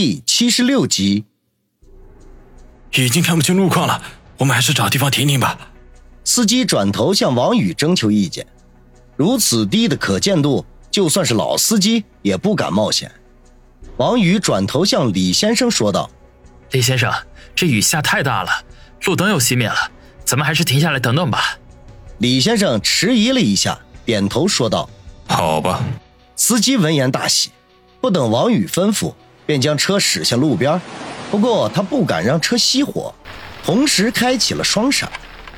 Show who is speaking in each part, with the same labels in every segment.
Speaker 1: 第七十六集，
Speaker 2: 已经看不清路况了，我们还是找地方停停吧。
Speaker 1: 司机转头向王宇征求意见。如此低的可见度，就算是老司机也不敢冒险。王宇转头向李先生说道：“
Speaker 3: 李先生，这雨下太大了，路灯又熄灭了，咱们还是停下来等等吧。”
Speaker 1: 李先生迟疑了一下，点头说道：“
Speaker 2: 好吧。”
Speaker 1: 司机闻言大喜，不等王宇吩咐。便将车驶向路边，不过他不敢让车熄火，同时开启了双闪，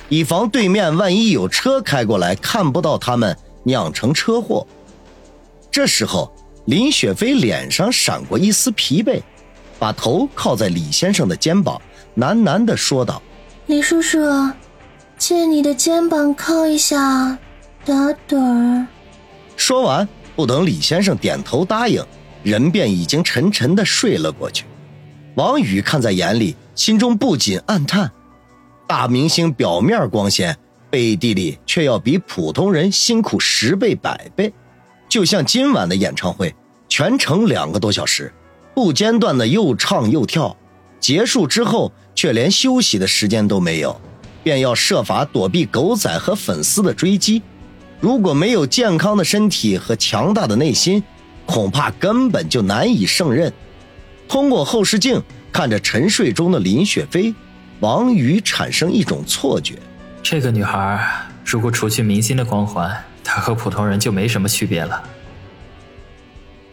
Speaker 1: 以防对面万一有车开过来看不到他们，酿成车祸。这时候，林雪飞脸上闪过一丝疲惫，把头靠在李先生的肩膀，喃喃地说道：“
Speaker 4: 李叔叔，借你的肩膀靠一下，打盹儿。”
Speaker 1: 说完，不等李先生点头答应。人便已经沉沉的睡了过去，王宇看在眼里，心中不禁暗叹：大明星表面光鲜，背地里却要比普通人辛苦十倍百倍。就像今晚的演唱会，全程两个多小时，不间断的又唱又跳，结束之后却连休息的时间都没有，便要设法躲避狗仔和粉丝的追击。如果没有健康的身体和强大的内心，恐怕根本就难以胜任。通过后视镜看着沉睡中的林雪飞，王宇产生一种错觉：
Speaker 3: 这个女孩如果除去明星的光环，她和普通人就没什么区别了。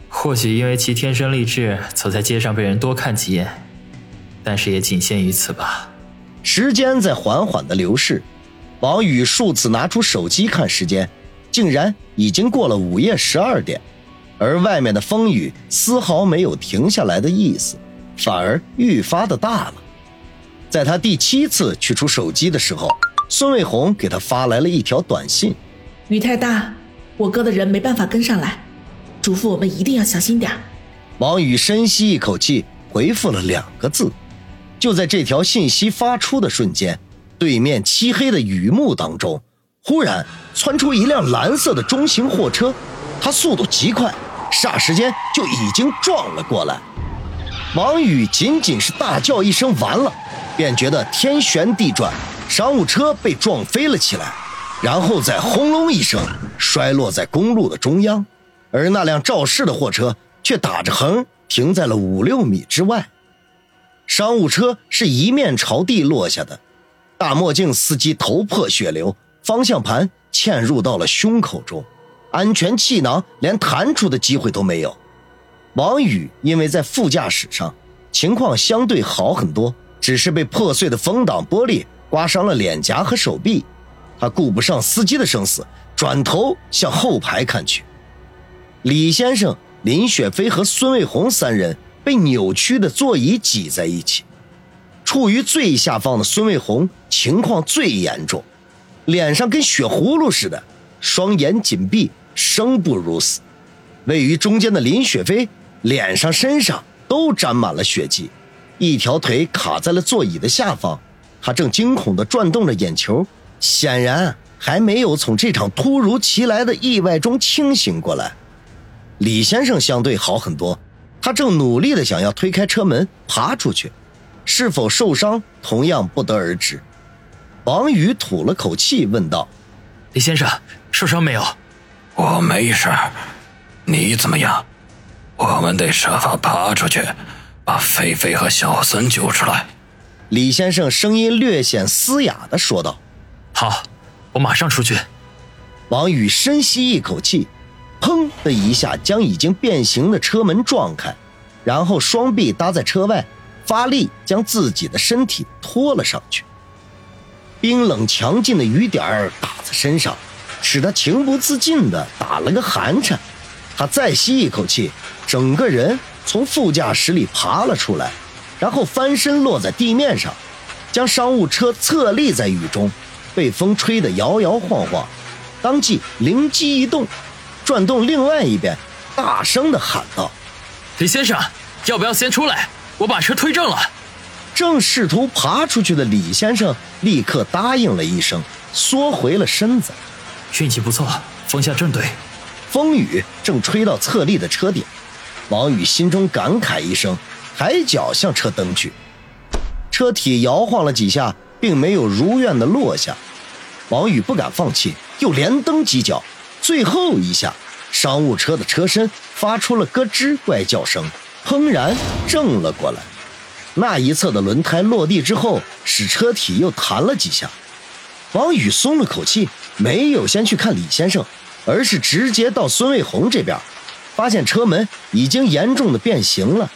Speaker 3: 或许因为其天生丽质，走在街上被人多看几眼，但是也仅限于此吧。
Speaker 1: 时间在缓缓的流逝，王宇数次拿出手机看时间，竟然已经过了午夜十二点。而外面的风雨丝毫没有停下来的意思，反而愈发的大了。在他第七次取出手机的时候，孙卫红给他发来了一条短信：“
Speaker 5: 雨太大，我哥的人没办法跟上来，嘱咐我们一定要小心点。”
Speaker 1: 王宇深吸一口气，回复了两个字。就在这条信息发出的瞬间，对面漆黑的雨幕当中，忽然窜出一辆蓝色的中型货车，它速度极快。霎时间就已经撞了过来，王宇仅仅是大叫一声“完了”，便觉得天旋地转，商务车被撞飞了起来，然后再轰隆一声摔落在公路的中央，而那辆肇事的货车却打着横停在了五六米之外。商务车是一面朝地落下的，大墨镜司机头破血流，方向盘嵌入到了胸口中。安全气囊连弹出的机会都没有。王宇因为在副驾驶上，情况相对好很多，只是被破碎的风挡玻璃刮伤了脸颊和手臂。他顾不上司机的生死，转头向后排看去。李先生、林雪飞和孙卫红三人被扭曲的座椅挤在一起。处于最下方的孙卫红情况最严重，脸上跟血葫芦似的，双眼紧闭。生不如死，位于中间的林雪飞脸上、身上都沾满了血迹，一条腿卡在了座椅的下方，他正惊恐地转动着眼球，显然还没有从这场突如其来的意外中清醒过来。李先生相对好很多，他正努力地想要推开车门爬出去，是否受伤同样不得而知。王宇吐了口气问道：“
Speaker 3: 李先生受伤没有？”
Speaker 2: 我没事，你怎么样？我们得设法爬出去，把菲菲和小森救出来。
Speaker 1: 李先生声音略显嘶哑的说道：“
Speaker 3: 好，我马上出去。”
Speaker 1: 王宇深吸一口气，砰的一下将已经变形的车门撞开，然后双臂搭在车外，发力将自己的身体拖了上去。冰冷强劲的雨点儿打在身上。使他情不自禁地打了个寒颤，他再吸一口气，整个人从副驾驶里爬了出来，然后翻身落在地面上，将商务车侧立在雨中，被风吹得摇摇晃晃，当即灵机一动，转动另外一边，大声地喊道：“
Speaker 3: 李先生，要不要先出来？我把车推正了。”
Speaker 1: 正试图爬出去的李先生立刻答应了一声，缩回了身子。
Speaker 3: 运气不错，风向正对。
Speaker 1: 风雨正吹到侧立的车顶，王宇心中感慨一声，抬脚向车蹬去。车体摇晃了几下，并没有如愿的落下。王宇不敢放弃，又连蹬几脚。最后一下，商务车的车身发出了咯吱怪叫声，砰然正了过来。那一侧的轮胎落地之后，使车体又弹了几下。王宇松了口气，没有先去看李先生，而是直接到孙卫红这边，发现车门已经严重的变形了。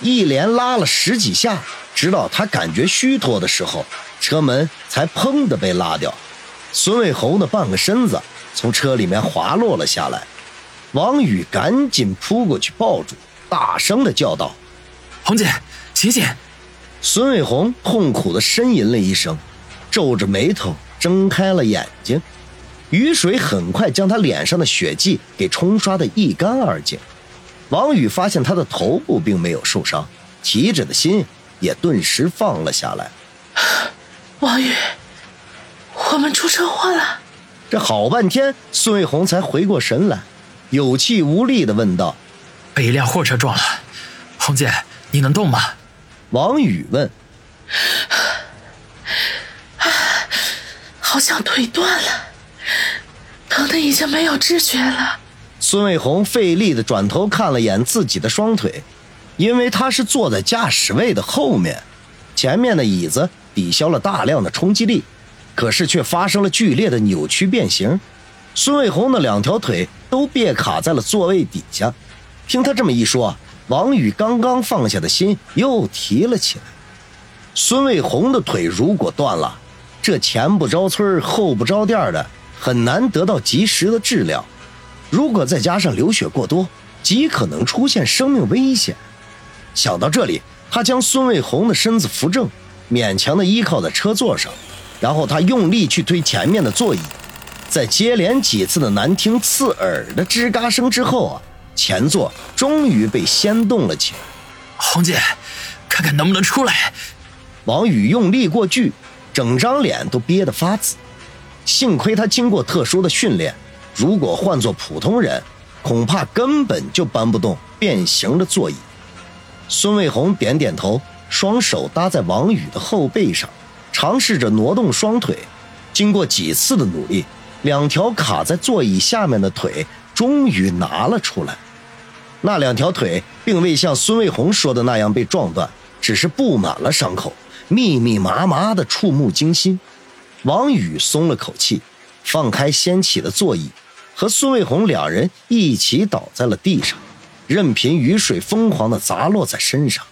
Speaker 1: 一连拉了十几下，直到他感觉虚脱的时候，车门才砰的被拉掉。孙卫红的半个身子从车里面滑落了下来，王宇赶紧扑过去抱住，大声的叫道：“
Speaker 3: 红姐，醒醒！”
Speaker 1: 孙卫红痛苦的呻吟了一声，皱着眉头睁开了眼睛。雨水很快将他脸上的血迹给冲刷的一干二净。王宇发现他的头部并没有受伤，提着的心也顿时放了下来。
Speaker 5: 王宇。我们出车祸了！
Speaker 1: 这好半天，孙卫红才回过神来，有气无力的问道：“
Speaker 3: 被一辆货车撞了，红姐，你能动吗？”
Speaker 1: 王宇问：“
Speaker 5: 好像腿断了，疼的已经没有知觉了。”
Speaker 1: 孙卫红费力的转头看了眼自己的双腿，因为他是坐在驾驶位的后面，前面的椅子抵消了大量的冲击力。可是却发生了剧烈的扭曲变形，孙卫红的两条腿都别卡在了座位底下。听他这么一说，王宇刚刚放下的心又提了起来。孙卫红的腿如果断了，这前不着村后不着店的，很难得到及时的治疗。如果再加上流血过多，极可能出现生命危险。想到这里，他将孙卫红的身子扶正，勉强的依靠在车座上。然后他用力去推前面的座椅，在接连几次的难听刺耳的吱嘎声之后啊，前座终于被掀动了起来。
Speaker 3: 红姐，看看能不能出来。
Speaker 1: 王宇用力过巨，整张脸都憋得发紫。幸亏他经过特殊的训练，如果换做普通人，恐怕根本就搬不动变形的座椅。孙卫红点点头，双手搭在王宇的后背上。尝试着挪动双腿，经过几次的努力，两条卡在座椅下面的腿终于拿了出来。那两条腿并未像孙卫红说的那样被撞断，只是布满了伤口，密密麻麻的，触目惊心。王宇松了口气，放开掀起的座椅，和孙卫红两人一起倒在了地上，任凭雨水疯狂的砸落在身上。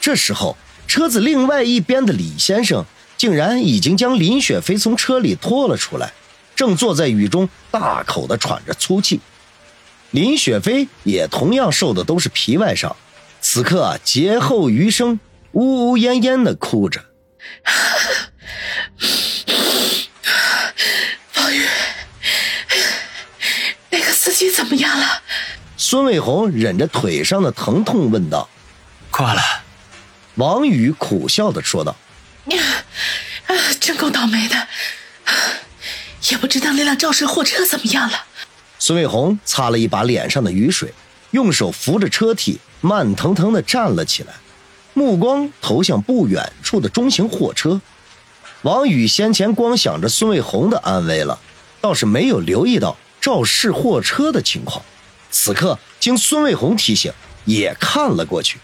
Speaker 1: 这时候，车子另外一边的李先生。竟然已经将林雪飞从车里拖了出来，正坐在雨中大口的喘着粗气。林雪飞也同样受的都是皮外伤，此刻啊劫后余生，呜呜咽咽的哭着。
Speaker 5: 王宇，那个司机怎么样了？
Speaker 1: 孙卫红忍着腿上的疼痛问道。
Speaker 3: 挂了。
Speaker 1: 王宇苦笑的说道。
Speaker 5: 啊，真够倒霉的，也不知道那辆肇事货车怎么样了。
Speaker 1: 孙卫红擦了一把脸上的雨水，用手扶着车体，慢腾腾地站了起来，目光投向不远处的中型货车。王宇先前光想着孙卫红的安危了，倒是没有留意到肇事货车的情况。此刻经孙卫红提醒，也看了过去。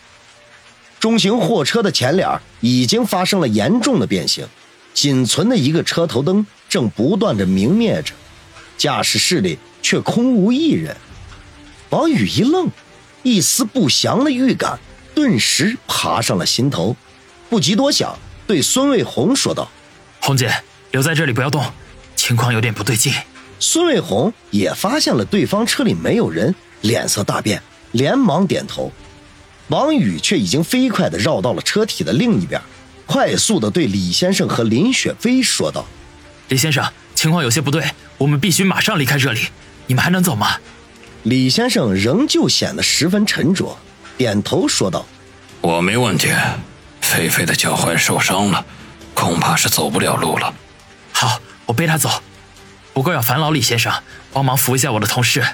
Speaker 1: 中型货车的前脸已经发生了严重的变形，仅存的一个车头灯正不断的明灭着，驾驶室里却空无一人。王宇一愣，一丝不祥的预感顿时爬上了心头，不及多想，对孙卫红说道：“
Speaker 3: 红姐，留在这里不要动，情况有点不对劲。”
Speaker 1: 孙卫红也发现了对方车里没有人，脸色大变，连忙点头。王宇却已经飞快地绕到了车体的另一边，快速地对李先生和林雪飞说道：“
Speaker 3: 李先生，情况有些不对，我们必须马上离开这里。你们还能走吗？”
Speaker 1: 李先生仍旧显得十分沉着，点头说道：“
Speaker 2: 我没问题。菲菲的脚踝受伤了，恐怕是走不了路了。
Speaker 3: 好，我背她走。不过要烦劳李先生帮忙扶一下我的同事。”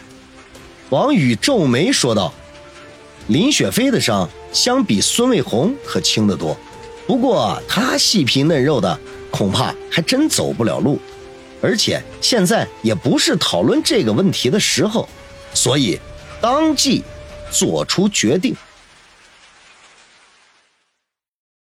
Speaker 1: 王宇皱眉说道。林雪飞的伤相比孙卫红可轻得多，不过他细皮嫩肉的，恐怕还真走不了路。而且现在也不是讨论这个问题的时候，所以当即做出决定。